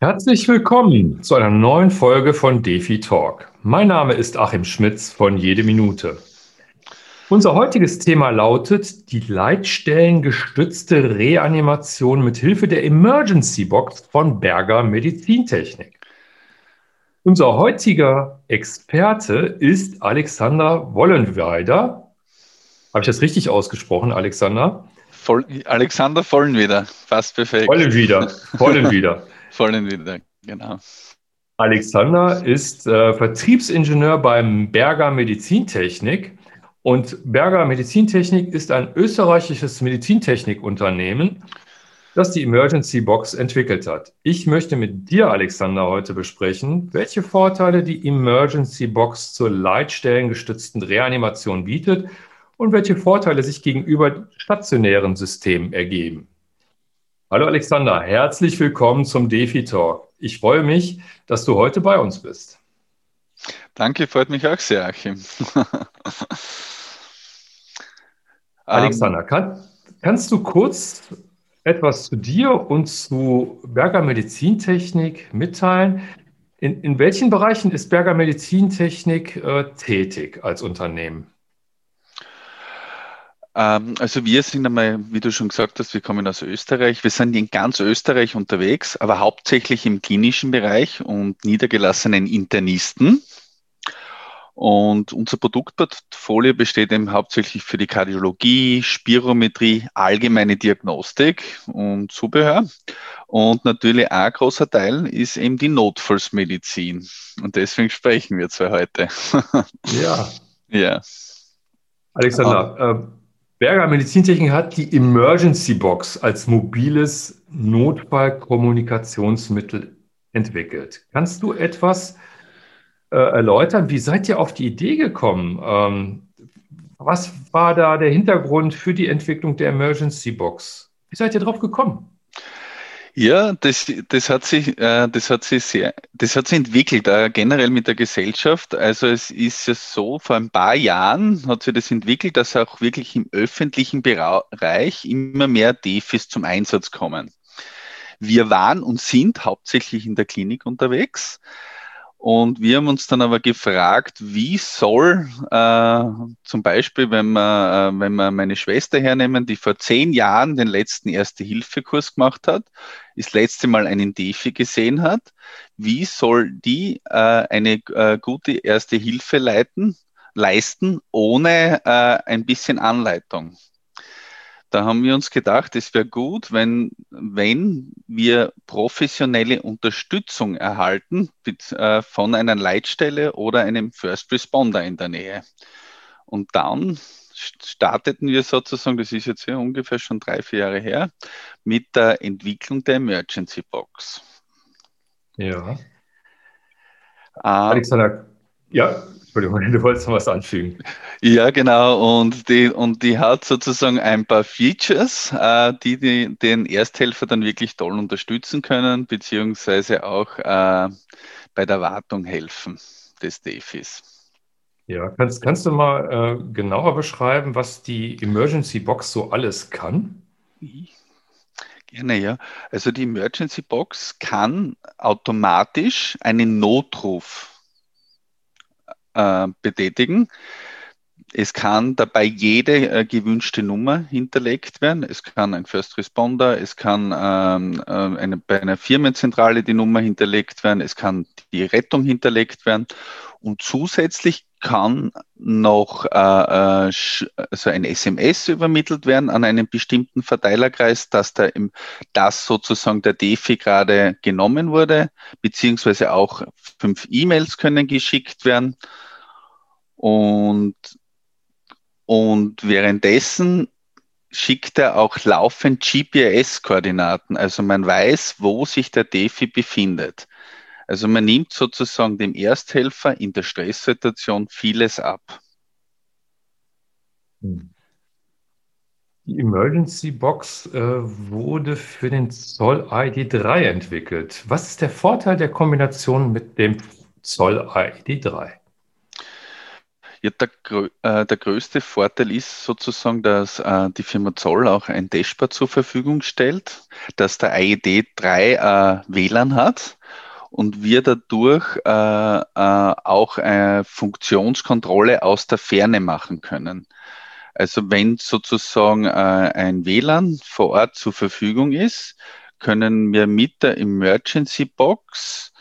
Herzlich willkommen zu einer neuen Folge von Defi Talk. Mein Name ist Achim Schmitz von Jede Minute. Unser heutiges Thema lautet die leitstellengestützte Reanimation mit Hilfe der Emergency Box von Berger Medizintechnik. Unser heutiger Experte ist Alexander Wollenweider. Habe ich das richtig ausgesprochen, Alexander? Voll, Alexander Vollenwieder, fast perfekt. Vollenwieder, Vollenwieder. Vollenwieder, genau. Alexander ist äh, Vertriebsingenieur beim Berger Medizintechnik. Und Berger Medizintechnik ist ein österreichisches Medizintechnikunternehmen, das die Emergency Box entwickelt hat. Ich möchte mit dir, Alexander, heute besprechen, welche Vorteile die Emergency Box zur leitstellengestützten Reanimation bietet und welche Vorteile sich gegenüber stationären Systemen ergeben. Hallo Alexander, herzlich willkommen zum DeFi Talk. Ich freue mich, dass du heute bei uns bist. Danke, freut mich auch sehr, Achim. Alexander, kann, kannst du kurz etwas zu dir und zu Berger Medizintechnik mitteilen? In, in welchen Bereichen ist Berger Medizintechnik äh, tätig als Unternehmen? Ähm, also wir sind einmal, wie du schon gesagt hast, wir kommen aus Österreich. Wir sind in ganz Österreich unterwegs, aber hauptsächlich im klinischen Bereich und niedergelassenen Internisten. Und unser Produktportfolio besteht eben hauptsächlich für die Kardiologie, Spirometrie, allgemeine Diagnostik und Zubehör. Und natürlich ein großer Teil ist eben die Notfallsmedizin. Und deswegen sprechen wir zwar heute. Ja. ja. Alexander, äh, Berger Medizintechnik hat die Emergency Box als mobiles Notfallkommunikationsmittel entwickelt. Kannst du etwas äh, erläutern? Wie seid ihr auf die Idee gekommen? Ähm, was war da der Hintergrund für die Entwicklung der Emergency Box? Wie seid ihr drauf gekommen? Ja, das, das, hat sich, äh, das, hat sich sehr, das hat sich entwickelt, äh, generell mit der Gesellschaft. Also es ist ja so, vor ein paar Jahren hat sich das entwickelt, dass auch wirklich im öffentlichen Bereich immer mehr Defis zum Einsatz kommen. Wir waren und sind hauptsächlich in der Klinik unterwegs. Und wir haben uns dann aber gefragt, wie soll äh, zum Beispiel, wenn wir, äh, wenn wir meine Schwester hernehmen, die vor zehn Jahren den letzten Erste-Hilfe-Kurs gemacht hat, das letzte Mal einen Defi gesehen hat, wie soll die äh, eine äh, gute Erste Hilfe leiten, leisten, ohne äh, ein bisschen Anleitung? Da haben wir uns gedacht, es wäre gut, wenn, wenn wir professionelle Unterstützung erhalten äh, von einer Leitstelle oder einem First Responder in der Nähe. Und dann starteten wir sozusagen, das ist jetzt ja ungefähr schon drei, vier Jahre her, mit der Entwicklung der Emergency Box. Ja. Äh, Alexander, ja, Entschuldigung, du wolltest noch was anfügen. Ja, genau. Und die, und die hat sozusagen ein paar Features, äh, die, die den Ersthelfer dann wirklich toll unterstützen können, beziehungsweise auch äh, bei der Wartung helfen des DEFIs. Ja, kannst, kannst du mal äh, genauer beschreiben, was die Emergency Box so alles kann? Gerne, ja. Also die Emergency Box kann automatisch einen Notruf äh, betätigen. Es kann dabei jede äh, gewünschte Nummer hinterlegt werden. Es kann ein First Responder, es kann ähm, äh, eine, bei einer Firmenzentrale die Nummer hinterlegt werden, es kann die Rettung hinterlegt werden und zusätzlich kann noch äh, äh also ein SMS übermittelt werden an einen bestimmten Verteilerkreis, dass, der im, dass sozusagen der DeFi gerade genommen wurde, beziehungsweise auch fünf E-Mails können geschickt werden. Und, und währenddessen schickt er auch laufend GPS-Koordinaten. Also man weiß, wo sich der Defi befindet. Also man nimmt sozusagen dem Ersthelfer in der Stresssituation vieles ab. Die Emergency Box äh, wurde für den Zoll ID3 entwickelt. Was ist der Vorteil der Kombination mit dem Zoll ID3? Ja, der, äh, der, größte Vorteil ist sozusagen, dass äh, die Firma Zoll auch ein Dashboard zur Verfügung stellt, dass der IED 3 äh, WLAN hat und wir dadurch auch eine Funktionskontrolle aus der Ferne machen können. Also wenn sozusagen ein WLAN vor Ort zur Verfügung ist, können wir mit der Emergency Box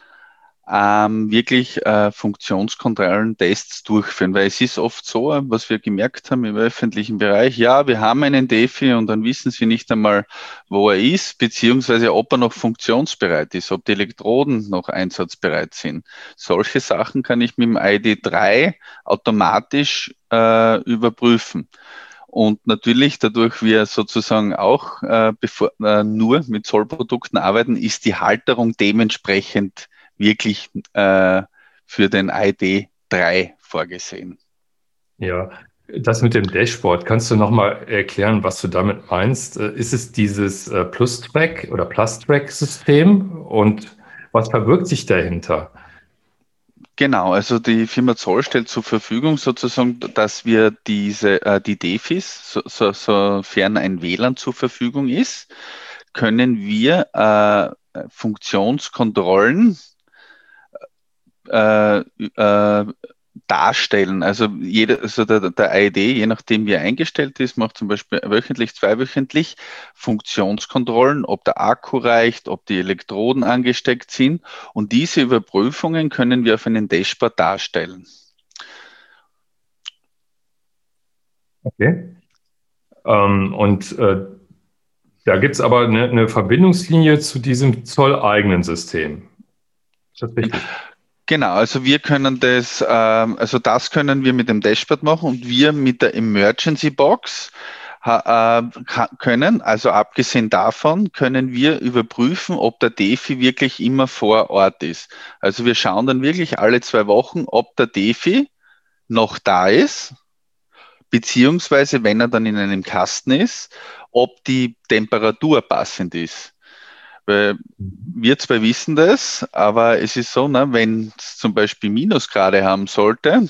ähm, wirklich äh, Funktionskontrollen, Tests durchführen, weil es ist oft so, was wir gemerkt haben im öffentlichen Bereich, ja, wir haben einen Defi und dann wissen sie nicht einmal, wo er ist, beziehungsweise ob er noch funktionsbereit ist, ob die Elektroden noch einsatzbereit sind. Solche Sachen kann ich mit dem ID3 automatisch äh, überprüfen. Und natürlich, dadurch wir sozusagen auch äh, bevor, äh, nur mit Zollprodukten arbeiten, ist die Halterung dementsprechend wirklich äh, für den ID 3 vorgesehen. Ja, das mit dem Dashboard, kannst du nochmal erklären, was du damit meinst? Äh, ist es dieses äh, Plus-Track oder Plus-Track-System und was verbirgt sich dahinter? Genau, also die Firma Zoll stellt zur Verfügung sozusagen, dass wir diese, äh, die Defis, so, so, sofern ein WLAN zur Verfügung ist, können wir äh, Funktionskontrollen äh, äh, darstellen. Also, jeder, also der, der IED, je nachdem wie er eingestellt ist, macht zum Beispiel wöchentlich, zweiwöchentlich Funktionskontrollen, ob der Akku reicht, ob die Elektroden angesteckt sind. Und diese Überprüfungen können wir auf einem Dashboard darstellen. Okay. Ähm, und äh, da gibt es aber eine, eine, Verbindungslinie zu diesem zolleigenen System. Ist das richtig? Genau, also wir können das, ähm, also das können wir mit dem Dashboard machen und wir mit der Emergency Box äh, können, also abgesehen davon, können wir überprüfen, ob der Defi wirklich immer vor Ort ist. Also wir schauen dann wirklich alle zwei Wochen, ob der Defi noch da ist, beziehungsweise wenn er dann in einem Kasten ist, ob die Temperatur passend ist. Weil wir zwei wissen das, aber es ist so, ne, wenn es zum Beispiel Minusgrade haben sollte,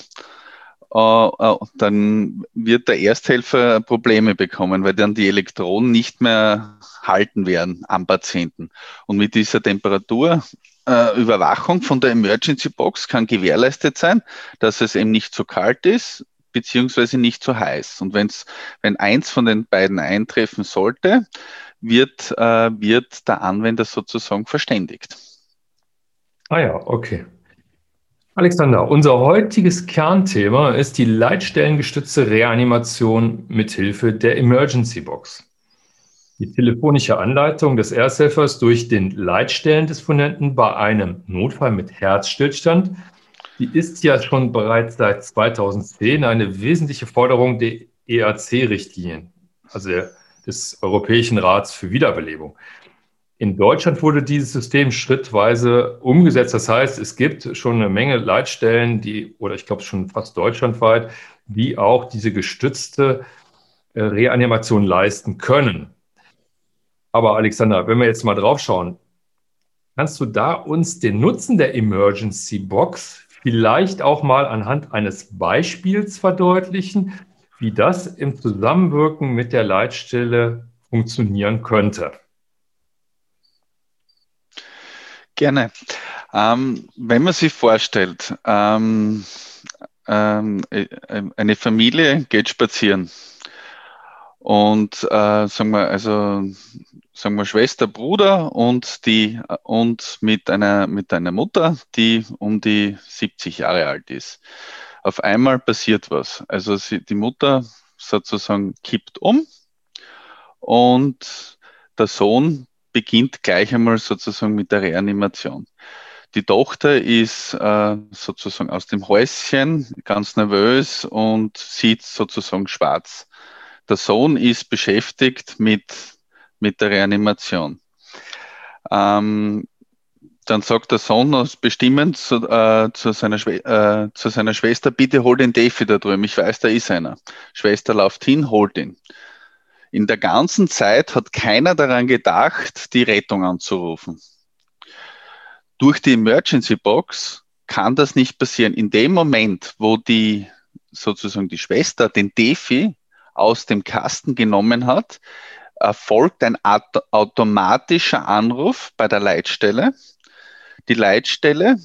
Uh, uh, dann wird der Ersthelfer Probleme bekommen, weil dann die Elektronen nicht mehr halten werden am Patienten. Und mit dieser Temperaturüberwachung uh, von der Emergency Box kann gewährleistet sein, dass es eben nicht zu kalt ist, beziehungsweise nicht zu heiß. Und wenn's, wenn eins von den beiden eintreffen sollte, wird, äh, wird der Anwender sozusagen verständigt. Ah ja, okay. Alexander, unser heutiges Kernthema ist die leitstellengestützte Reanimation mithilfe der Emergency Box. Die telefonische Anleitung des Ersthelfers durch den Leitstellendisponenten bei einem Notfall mit Herzstillstand, die ist ja schon bereits seit 2010 eine wesentliche Forderung der ERC-Richtlinien, also des Europäischen Rats für Wiederbelebung. In Deutschland wurde dieses System schrittweise umgesetzt. Das heißt, es gibt schon eine Menge Leitstellen, die, oder ich glaube schon fast deutschlandweit, die auch diese gestützte äh, Reanimation leisten können. Aber Alexander, wenn wir jetzt mal drauf schauen, kannst du da uns den Nutzen der Emergency Box vielleicht auch mal anhand eines Beispiels verdeutlichen, wie das im Zusammenwirken mit der Leitstelle funktionieren könnte. Gerne. Ähm, wenn man sich vorstellt, ähm, ähm, äh, eine Familie geht spazieren und äh, sagen wir also sagen wir Schwester, Bruder und die und mit einer mit einer Mutter, die um die 70 Jahre alt ist auf einmal passiert was. Also sie, die Mutter sozusagen kippt um und der Sohn beginnt gleich einmal sozusagen mit der Reanimation. Die Tochter ist äh, sozusagen aus dem Häuschen ganz nervös und sieht sozusagen schwarz. Der Sohn ist beschäftigt mit, mit der Reanimation. Ähm, dann sagt der Sohn aus bestimmend zu, äh, zu, seiner äh, zu, seiner Schwester, bitte hol den Defi da drüben, ich weiß, da ist einer. Schwester läuft hin, holt ihn. In der ganzen Zeit hat keiner daran gedacht, die Rettung anzurufen. Durch die Emergency Box kann das nicht passieren. In dem Moment, wo die sozusagen die Schwester den Defi aus dem Kasten genommen hat, erfolgt ein automatischer Anruf bei der Leitstelle. Die Leitstelle,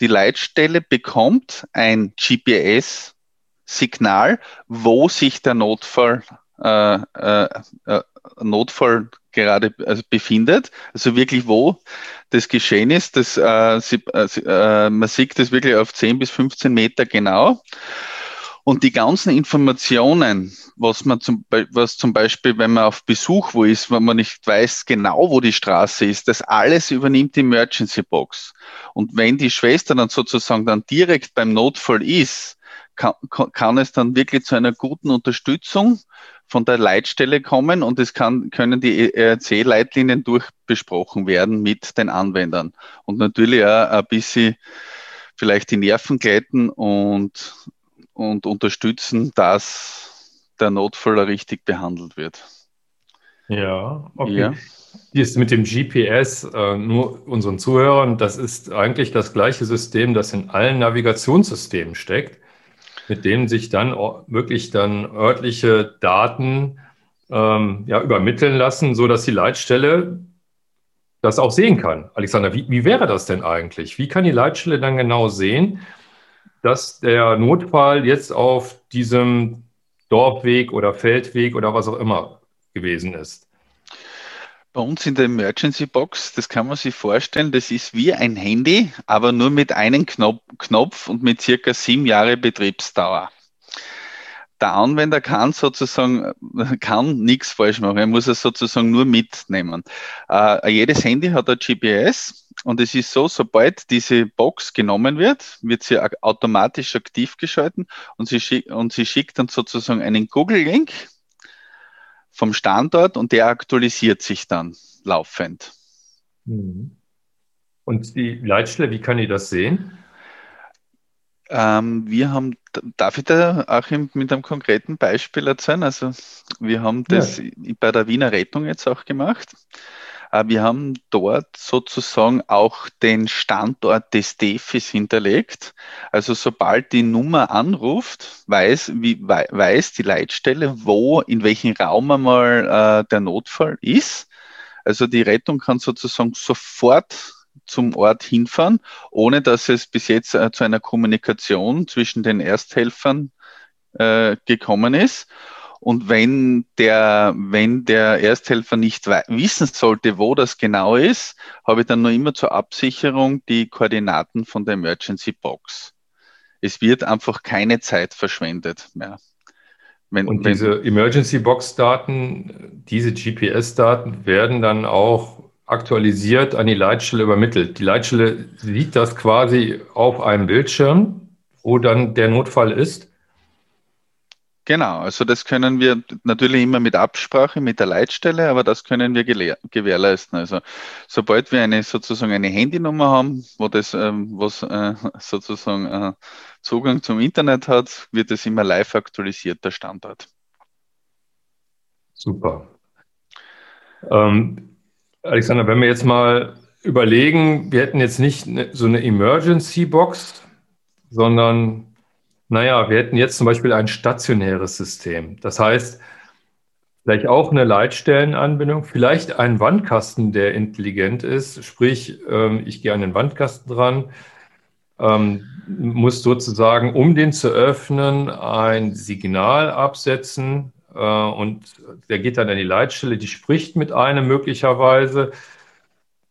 die Leitstelle bekommt ein GPS-Signal, wo sich der Notfall, äh, äh, äh, Notfall gerade also befindet, also wirklich wo das geschehen ist. Das, äh, sie, äh, äh man sieht das wirklich auf 10 bis 15 Meter genau. Und die ganzen Informationen, was man zum, was zum Beispiel, wenn man auf Besuch wo ist, wenn man nicht weiß genau, wo die Straße ist, das alles übernimmt die Emergency Box. Und wenn die Schwester dann sozusagen dann direkt beim Notfall ist, kann, kann es dann wirklich zu einer guten Unterstützung von der Leitstelle kommen und es kann, können die ERC-Leitlinien durchbesprochen werden mit den Anwendern und natürlich auch ein bisschen vielleicht die Nerven glätten und, und unterstützen, dass der Notfall richtig behandelt wird. Ja, okay. Ja. Ist mit dem GPS äh, nur unseren Zuhörern, das ist eigentlich das gleiche System, das in allen Navigationssystemen steckt mit denen sich dann wirklich dann örtliche Daten ähm, ja, übermitteln lassen, sodass die Leitstelle das auch sehen kann. Alexander, wie, wie wäre das denn eigentlich? Wie kann die Leitstelle dann genau sehen, dass der Notfall jetzt auf diesem Dorfweg oder Feldweg oder was auch immer gewesen ist? Bei uns in der Emergency Box, das kann man sich vorstellen, das ist wie ein Handy, aber nur mit einem Knopf und mit circa sieben Jahre Betriebsdauer. Der Anwender kann sozusagen, kann nichts falsch machen. Er muss es sozusagen nur mitnehmen. Uh, jedes Handy hat ein GPS und es ist so, sobald diese Box genommen wird, wird sie automatisch aktiv geschalten und sie, und sie schickt dann sozusagen einen Google-Link vom Standort und der aktualisiert sich dann laufend. Mhm. Und die Leitstelle, wie kann ich das sehen? Ähm, wir haben, darf ich da auch mit einem konkreten Beispiel erzählen? Also wir haben das ja. bei der Wiener Rettung jetzt auch gemacht. Äh, wir haben dort sozusagen auch den Standort des DEFIs hinterlegt. Also sobald die Nummer anruft, weiß, wie, weiß die Leitstelle, wo, in welchem Raum einmal äh, der Notfall ist. Also die Rettung kann sozusagen sofort zum Ort hinfahren, ohne dass es bis jetzt äh, zu einer Kommunikation zwischen den Ersthelfern äh, gekommen ist. Und wenn der, wenn der Ersthelfer nicht wissen sollte, wo das genau ist, habe ich dann nur immer zur Absicherung die Koordinaten von der Emergency Box. Es wird einfach keine Zeit verschwendet mehr. Wenn, Und diese Emergency Box Daten, diese GPS Daten werden dann auch aktualisiert an die Leitstelle übermittelt. Die Leitstelle sieht das quasi auf einem Bildschirm, wo dann der Notfall ist Genau, also das können wir natürlich immer mit Absprache mit der Leitstelle, aber das können wir gewährleisten. Also sobald wir eine sozusagen eine Handynummer haben, wo das ähm, was äh, sozusagen äh, Zugang zum Internet hat, wird es immer live aktualisiert, der Standort. Super. Ähm, Alexander, wenn wir jetzt mal überlegen, wir hätten jetzt nicht so eine Emergency Box, sondern naja, wir hätten jetzt zum Beispiel ein stationäres System. Das heißt, vielleicht auch eine Leitstellenanbindung, vielleicht ein Wandkasten, der intelligent ist. Sprich, ähm, ich gehe an den Wandkasten dran, ähm, muss sozusagen, um den zu öffnen, ein Signal absetzen äh, und der geht dann an die Leitstelle, die spricht mit einem möglicherweise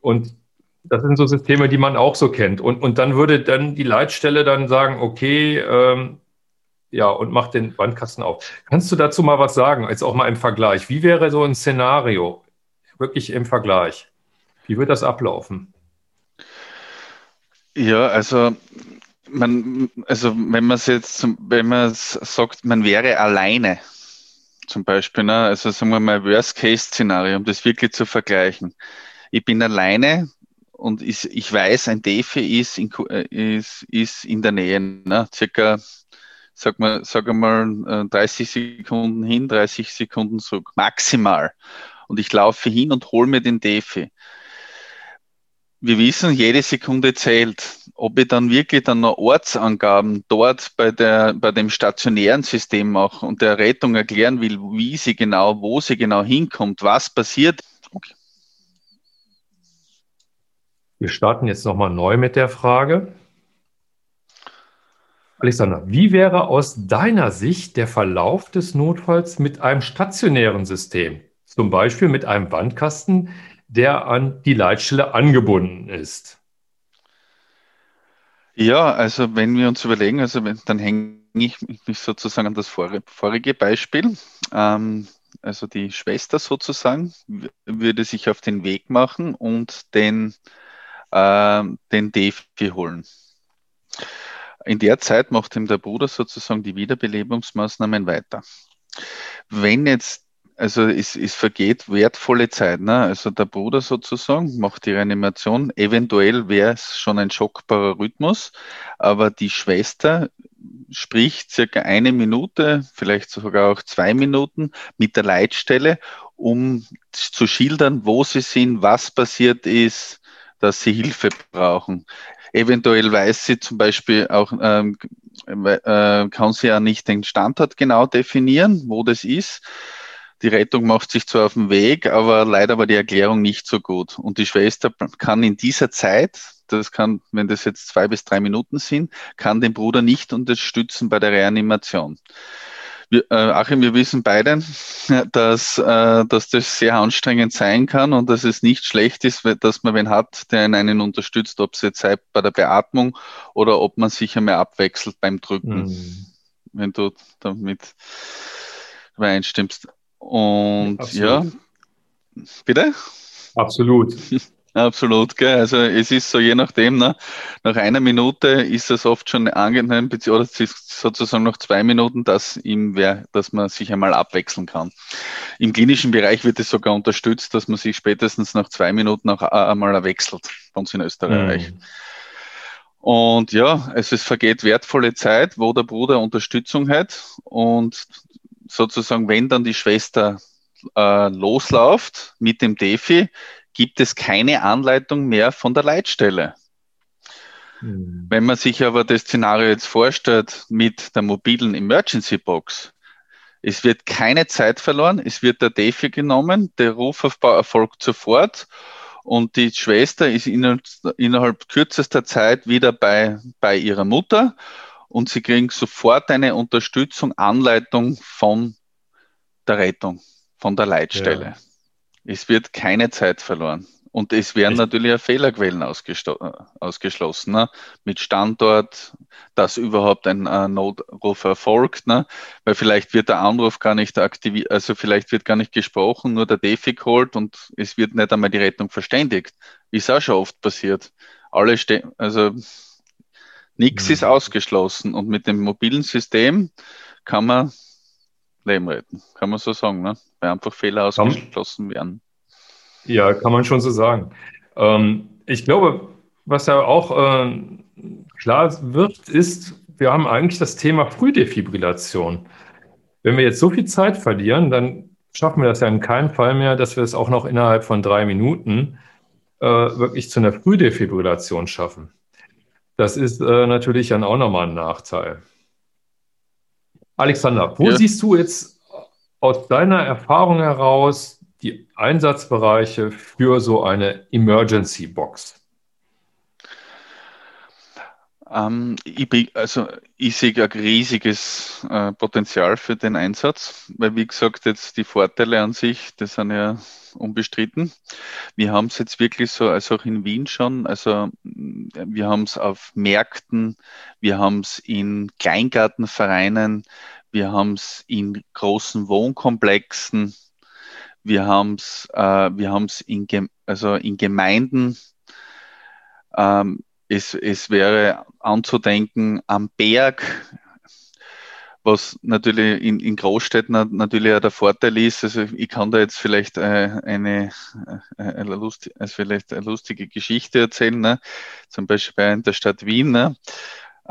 und das sind so Systeme, die man auch so kennt. Und, und dann würde dann die Leitstelle dann sagen, okay, ähm, ja, und macht den Wandkasten auf. Kannst du dazu mal was sagen, jetzt auch mal im Vergleich? Wie wäre so ein Szenario, wirklich im Vergleich? Wie wird das ablaufen? Ja, also man, also wenn man es jetzt, wenn man sagt, man wäre alleine, zum Beispiel, ne? also sagen wir mal Worst-Case-Szenario, um das wirklich zu vergleichen. Ich bin alleine, und ich, ich weiß, ein Defi ist in, äh, ist, ist in der Nähe, ne? circa, sag mal, sag mal, 30 Sekunden hin, 30 Sekunden zurück, maximal. Und ich laufe hin und hole mir den Defi. wir wissen, jede Sekunde zählt. Ob ich dann wirklich dann noch Ortsangaben dort bei, der, bei dem stationären System mache und der Rettung erklären will, wie sie genau, wo sie genau hinkommt, was passiert. Okay. Wir starten jetzt nochmal neu mit der Frage. Alexander, wie wäre aus deiner Sicht der Verlauf des Notfalls mit einem stationären System? Zum Beispiel mit einem Wandkasten, der an die Leitstelle angebunden ist. Ja, also wenn wir uns überlegen, also wenn, dann hänge ich mich sozusagen an das vorige Beispiel. Ähm, also die Schwester sozusagen würde sich auf den Weg machen und den, äh, den Defi holen. In der Zeit macht ihm der Bruder sozusagen die Wiederbelebungsmaßnahmen weiter. Wenn jetzt also es, es vergeht wertvolle Zeit. Ne? Also der Bruder sozusagen macht die Reanimation. Eventuell wäre es schon ein schockbarer Rhythmus, aber die Schwester spricht circa eine Minute, vielleicht sogar auch zwei Minuten mit der Leitstelle, um zu schildern, wo sie sind, was passiert ist, dass sie Hilfe brauchen. Eventuell weiß sie zum Beispiel auch, ähm, äh, kann sie ja nicht den Standort genau definieren, wo das ist. Die Rettung macht sich zwar auf den Weg, aber leider war die Erklärung nicht so gut. Und die Schwester kann in dieser Zeit, das kann, wenn das jetzt zwei bis drei Minuten sind, kann den Bruder nicht unterstützen bei der Reanimation. Wir, äh, Achim, wir wissen beide, dass, äh, dass das sehr anstrengend sein kann und dass es nicht schlecht ist, dass man wen hat, der einen unterstützt, ob es jetzt sei bei der Beatmung oder ob man sich einmal abwechselt beim Drücken, mhm. wenn du damit übereinstimmst. Und Absolut. ja, bitte? Absolut. Absolut, gell. Also es ist so, je nachdem, ne, nach einer Minute ist es oft schon angenehm, oder sozusagen noch zwei Minuten, dass ihm wär, dass man sich einmal abwechseln kann. Im klinischen Bereich wird es sogar unterstützt, dass man sich spätestens nach zwei Minuten auch einmal wechselt, bei uns in Österreich. Mhm. Und ja, es ist, vergeht wertvolle Zeit, wo der Bruder Unterstützung hat und sozusagen, wenn dann die Schwester äh, losläuft mit dem Defi, gibt es keine Anleitung mehr von der Leitstelle. Mhm. Wenn man sich aber das Szenario jetzt vorstellt mit der mobilen Emergency Box, es wird keine Zeit verloren, es wird der Defi genommen, der Rufaufbau erfolgt sofort und die Schwester ist innerhalb kürzester Zeit wieder bei, bei ihrer Mutter und sie kriegen sofort eine Unterstützung, Anleitung von der Rettung, von der Leitstelle. Ja. Es wird keine Zeit verloren. Und es werden natürlich auch Fehlerquellen ausgeschlossen, ne? mit Standort, dass überhaupt ein äh, Notruf erfolgt, ne? weil vielleicht wird der Anruf gar nicht aktiviert, also vielleicht wird gar nicht gesprochen, nur der Defi geholt und es wird nicht einmal die Rettung verständigt. Ist auch schon oft passiert. Alle stehen, also Nichts mhm. ist ausgeschlossen und mit dem mobilen System kann man Leben retten, kann man so sagen, ne? Weil einfach Fehler ausgeschlossen werden. Ja, kann man schon so sagen. Ähm, ich glaube, was ja auch äh, klar wird, ist, wir haben eigentlich das Thema Frühdefibrillation. Wenn wir jetzt so viel Zeit verlieren, dann schaffen wir das ja in keinem Fall mehr, dass wir es auch noch innerhalb von drei Minuten äh, wirklich zu einer Frühdefibrillation schaffen. Das ist äh, natürlich dann auch nochmal ein Nachteil. Alexander, wo ja. siehst du jetzt aus deiner Erfahrung heraus die Einsatzbereiche für so eine Emergency Box? Ähm, ich, also ich sehe ein riesiges äh, Potenzial für den Einsatz, weil wie gesagt, jetzt die Vorteile an sich, das sind ja unbestritten. Wir haben es jetzt wirklich so, also auch in Wien schon, also wir haben es auf Märkten, wir haben es in Kleingartenvereinen, wir haben es in großen Wohnkomplexen, wir haben es äh, wir haben's in, also in Gemeinden. Ähm, es, es wäre anzudenken am Berg, was natürlich in, in Großstädten natürlich auch der Vorteil ist. Also ich kann da jetzt vielleicht äh, eine, äh, eine, Lust, also vielleicht eine lustige Geschichte erzählen. Ne? Zum Beispiel in der Stadt Wien. Ne?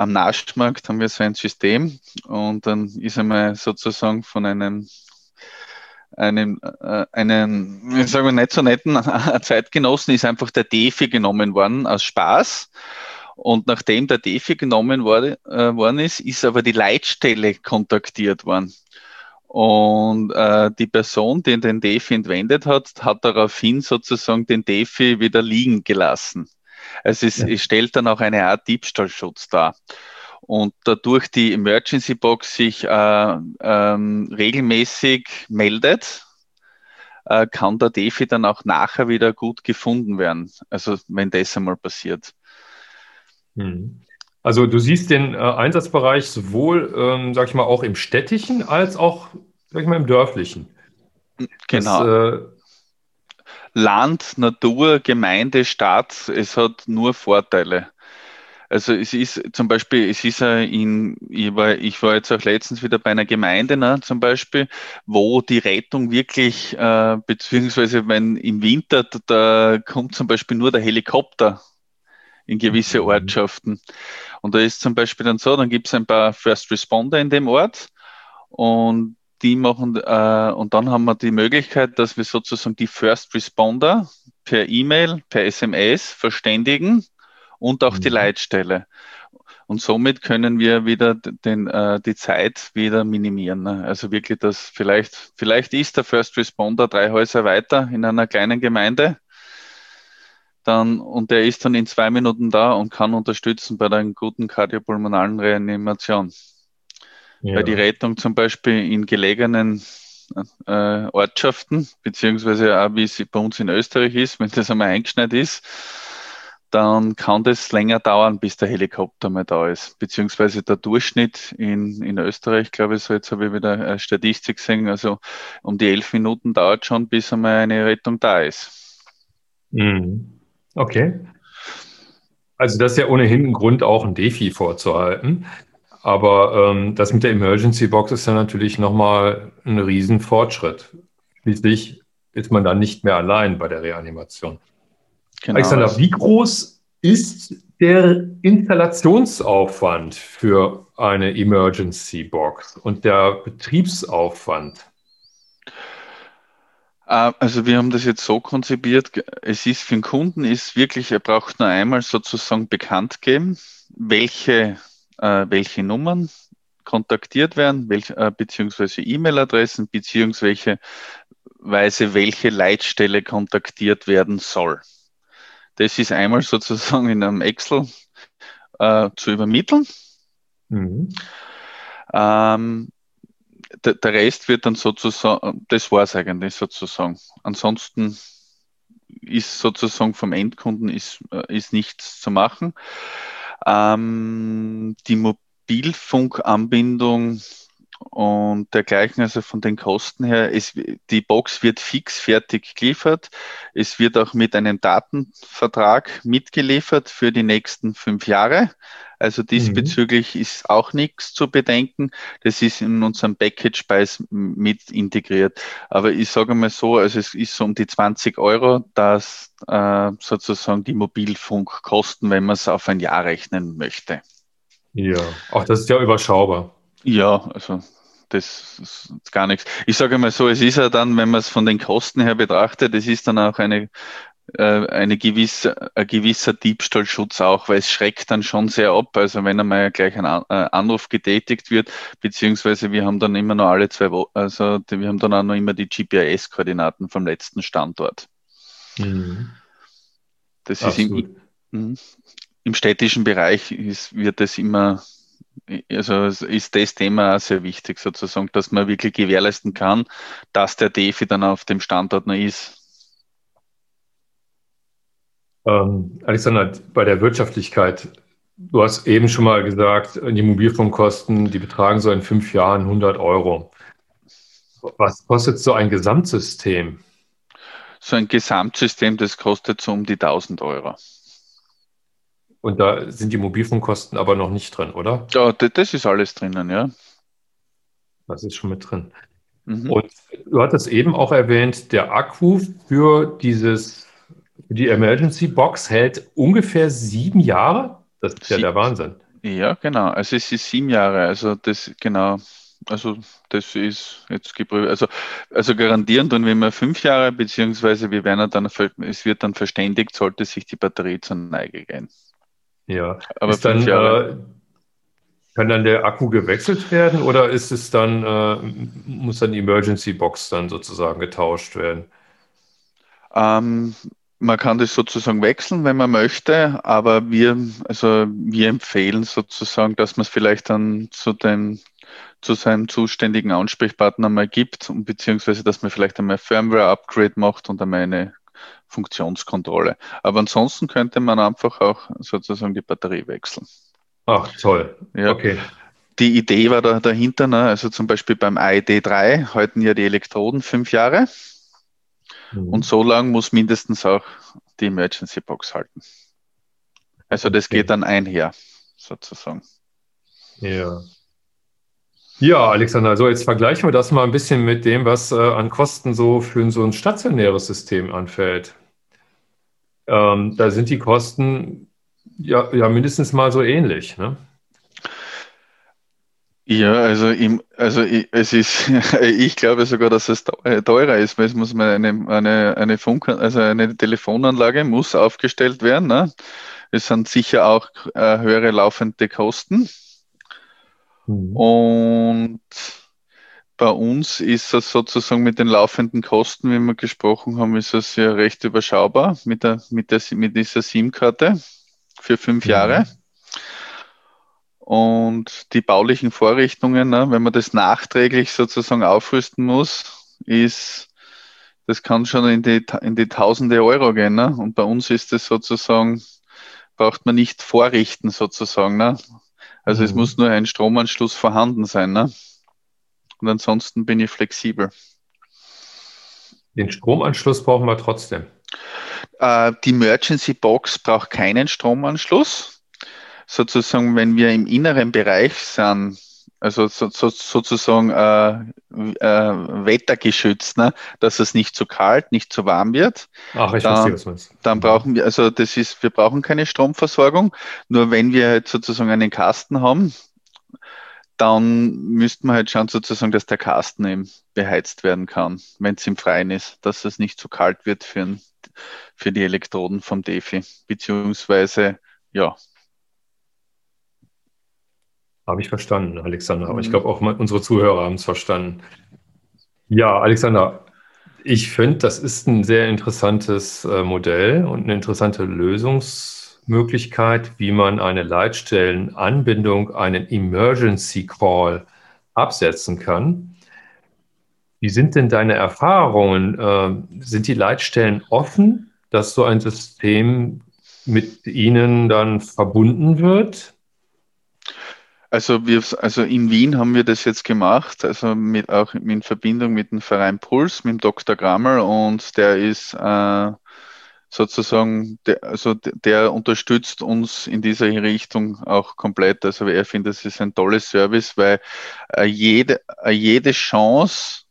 Am Naschmarkt haben wir so ein System und dann ist einmal sozusagen von einem einem, äh, einen, ich sage mal, nicht so netten Zeitgenossen ist einfach der Defi genommen worden aus Spaß. Und nachdem der Defi genommen wurde, äh, worden ist, ist aber die Leitstelle kontaktiert worden. Und äh, die Person, die den Defi entwendet hat, hat daraufhin sozusagen den Defi wieder liegen gelassen. Also es, ja. es stellt dann auch eine Art Diebstahlschutz dar. Und dadurch die Emergency Box sich äh, ähm, regelmäßig meldet, äh, kann der Defi dann auch nachher wieder gut gefunden werden. Also wenn das einmal passiert. Hm. Also du siehst den äh, Einsatzbereich sowohl, ähm, sag ich mal, auch im städtischen als auch, sag ich mal, im dörflichen. Genau. Das, äh, Land, Natur, Gemeinde, Stadt, es hat nur Vorteile. Also es ist zum Beispiel, es ist ja in, ich war, ich war jetzt auch letztens wieder bei einer Gemeinde, ne, zum Beispiel, wo die Rettung wirklich, äh, beziehungsweise wenn im Winter, da kommt zum Beispiel nur der Helikopter in gewisse mhm. Ortschaften. Und da ist zum Beispiel dann so, dann gibt es ein paar First Responder in dem Ort und die machen, äh, und dann haben wir die Möglichkeit, dass wir sozusagen die First Responder per E-Mail, per SMS verständigen und auch mhm. die Leitstelle. Und somit können wir wieder den, äh, die Zeit wieder minimieren. Ne? Also wirklich das vielleicht, vielleicht ist der First Responder drei Häuser weiter in einer kleinen Gemeinde. Dann, und der ist dann in zwei Minuten da und kann unterstützen bei der guten kardiopulmonalen Reanimation. Ja. Weil die Rettung zum Beispiel in gelegenen äh, Ortschaften, beziehungsweise auch wie es bei uns in Österreich ist, wenn das einmal eingeschneit ist, dann kann das länger dauern, bis der Helikopter mal da ist. Beziehungsweise der Durchschnitt in, in Österreich, glaube ich, so jetzt habe ich wieder eine Statistik gesehen, also um die elf Minuten dauert schon, bis einmal eine Rettung da ist. Mhm. Okay. Also das ist ja ohnehin ein Grund, auch ein Defi vorzuhalten. Aber ähm, das mit der Emergency Box ist ja natürlich nochmal ein Riesenfortschritt. Schließlich ist man dann nicht mehr allein bei der Reanimation. Genau. Alexander, wie groß ist der Installationsaufwand für eine Emergency Box und der Betriebsaufwand? Äh, also wir haben das jetzt so konzipiert, es ist für den Kunden ist wirklich, er braucht nur einmal sozusagen bekannt geben, welche, äh, welche Nummern kontaktiert werden, welche, äh, beziehungsweise E-Mail-Adressen, beziehungsweise welche Leitstelle kontaktiert werden soll. Das ist einmal sozusagen in einem Excel äh, zu übermitteln. Mhm. Ähm, der, der, Rest wird dann sozusagen, das war es eigentlich sozusagen. Ansonsten ist sozusagen vom Endkunden ist, äh, ist nichts zu machen. Ähm, die Mobilfunkanbindung und dergleichen, also von den Kosten her, es, die Box wird fix fertig geliefert. Es wird auch mit einem Datenvertrag mitgeliefert für die nächsten fünf Jahre. Also diesbezüglich mhm. ist auch nichts zu bedenken. Das ist in unserem Package Preis mit integriert. Aber ich sage mal so, also es ist so um die 20 Euro, dass äh, sozusagen die Mobilfunkkosten, wenn man es auf ein Jahr rechnen möchte. Ja, auch das ist ja überschaubar. Ja, also das ist gar nichts. Ich sage mal so, es ist ja dann, wenn man es von den Kosten her betrachtet, es ist dann auch eine, eine gewisse, ein gewisser Diebstahlschutz auch, weil es schreckt dann schon sehr ab. Also wenn einmal gleich ein äh, Anruf getätigt wird, beziehungsweise wir haben dann immer noch alle zwei Wochen, also wir haben dann auch noch immer die GPS-Koordinaten vom letzten Standort. Mhm. Das Absolut. ist im, mhm. im städtischen Bereich ist, wird das immer also ist das Thema auch sehr wichtig, sozusagen, dass man wirklich gewährleisten kann, dass der DEFI dann auf dem Standort noch ist. Ähm, Alexander, bei der Wirtschaftlichkeit, du hast eben schon mal gesagt, die Mobilfunkkosten, die betragen so in fünf Jahren 100 Euro. Was kostet so ein Gesamtsystem? So ein Gesamtsystem, das kostet so um die 1000 Euro. Und da sind die Mobilfunkkosten aber noch nicht drin, oder? Ja, das ist alles drinnen, ja. Das ist schon mit drin. Mhm. Und du hattest eben auch erwähnt, der Akku für dieses, die Emergency Box hält ungefähr sieben Jahre. Das ist ja Sie der Wahnsinn. Ja, genau. Also es ist sieben Jahre. Also das genau. Also das ist jetzt geprüft. Also, also garantieren tun wir immer fünf Jahre, beziehungsweise wir werden dann, es wird dann verständigt, sollte sich die Batterie zur Neige gehen. Ja, aber ist dann. Äh, kann dann der Akku gewechselt werden oder ist es dann, äh, muss dann die Emergency Box dann sozusagen getauscht werden? Ähm, man kann das sozusagen wechseln, wenn man möchte, aber wir, also wir empfehlen sozusagen, dass man es vielleicht dann zu dem, zu seinem zuständigen Ansprechpartner mal gibt und beziehungsweise, dass man vielleicht einmal Firmware-Upgrade macht und einmal eine Funktionskontrolle. Aber ansonsten könnte man einfach auch sozusagen die Batterie wechseln. Ach, toll. Ja. Okay. Die Idee war da dahinter, ne? also zum Beispiel beim ID3 halten ja die Elektroden fünf Jahre. Mhm. Und so lang muss mindestens auch die Emergency Box halten. Also das okay. geht dann einher, sozusagen. Ja. Ja, Alexander, so jetzt vergleichen wir das mal ein bisschen mit dem, was äh, an Kosten so für so ein stationäres System anfällt. Ähm, da sind die Kosten ja, ja mindestens mal so ähnlich. Ne? Ja, also, im, also ich, es ist, ich glaube sogar, dass es teurer ist, weil es muss man eine, eine, eine Funk, also eine Telefonanlage muss aufgestellt werden. Ne? Es sind sicher auch äh, höhere laufende Kosten. Mhm. Und bei uns ist das sozusagen mit den laufenden Kosten, wie wir gesprochen haben, ist das ja recht überschaubar mit, der, mit, der, mit dieser SIM-Karte für fünf mhm. Jahre. Und die baulichen Vorrichtungen, ne, wenn man das nachträglich sozusagen aufrüsten muss, ist, das kann schon in die, in die Tausende Euro gehen. Ne? Und bei uns ist es sozusagen, braucht man nicht vorrichten sozusagen. Ne? Also mhm. es muss nur ein Stromanschluss vorhanden sein. Ne? Und ansonsten bin ich flexibel. Den Stromanschluss brauchen wir trotzdem. Äh, die Emergency Box braucht keinen Stromanschluss sozusagen, wenn wir im inneren Bereich sind, also so, so, sozusagen äh, äh, wettergeschützt, ne? dass es nicht zu kalt, nicht zu warm wird. Ach, ich dann, verstehe, was Dann brauchen wir, also das ist, wir brauchen keine Stromversorgung. Nur wenn wir halt sozusagen einen Kasten haben, dann müssten wir halt schauen, sozusagen, dass der Kasten eben beheizt werden kann, wenn es im Freien ist, dass es nicht zu kalt wird für, für die Elektroden vom Defi, beziehungsweise ja, habe ich verstanden, Alexander. Aber ich mhm. glaube auch unsere Zuhörer haben es verstanden. Ja, Alexander, ich finde, das ist ein sehr interessantes äh, Modell und eine interessante Lösungsmöglichkeit, wie man eine Leitstellenanbindung, einen Emergency Call absetzen kann. Wie sind denn deine Erfahrungen? Äh, sind die Leitstellen offen, dass so ein System mit ihnen dann verbunden wird? Also wir, also in Wien haben wir das jetzt gemacht, also mit, auch in Verbindung mit dem Verein Puls, mit dem Dr. Grammel und der ist äh, sozusagen, der, also der unterstützt uns in dieser Richtung auch komplett. Also er findet, das ist ein tolles Service, weil äh, jede, äh, jede Chance,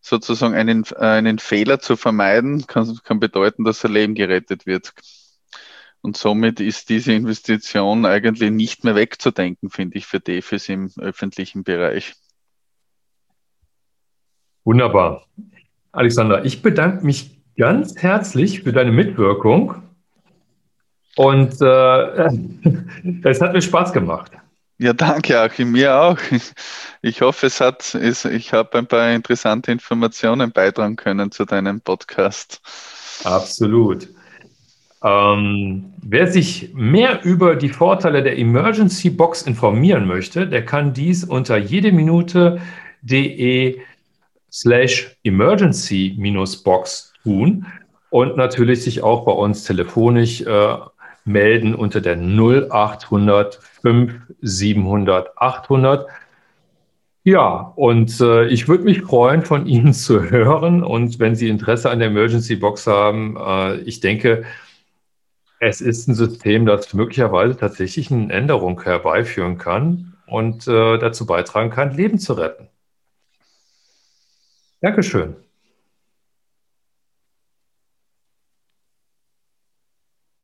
sozusagen einen, einen Fehler zu vermeiden, kann, kann bedeuten, dass ein Leben gerettet wird. Und somit ist diese Investition eigentlich nicht mehr wegzudenken, finde ich, für DEFIS im öffentlichen Bereich. Wunderbar. Alexander, ich bedanke mich ganz herzlich für deine Mitwirkung und äh, es hat mir Spaß gemacht. Ja, danke, Achim, mir auch. Ich hoffe, es hat, ich habe ein paar interessante Informationen beitragen können zu deinem Podcast. Absolut. Ähm, wer sich mehr über die Vorteile der Emergency Box informieren möchte, der kann dies unter jedeminute.de slash emergency-box tun und natürlich sich auch bei uns telefonisch äh, melden unter der 0800 5 700 800. Ja, und äh, ich würde mich freuen, von Ihnen zu hören. Und wenn Sie Interesse an der Emergency Box haben, äh, ich denke, es ist ein System, das möglicherweise tatsächlich eine Änderung herbeiführen kann und äh, dazu beitragen kann, Leben zu retten. Dankeschön.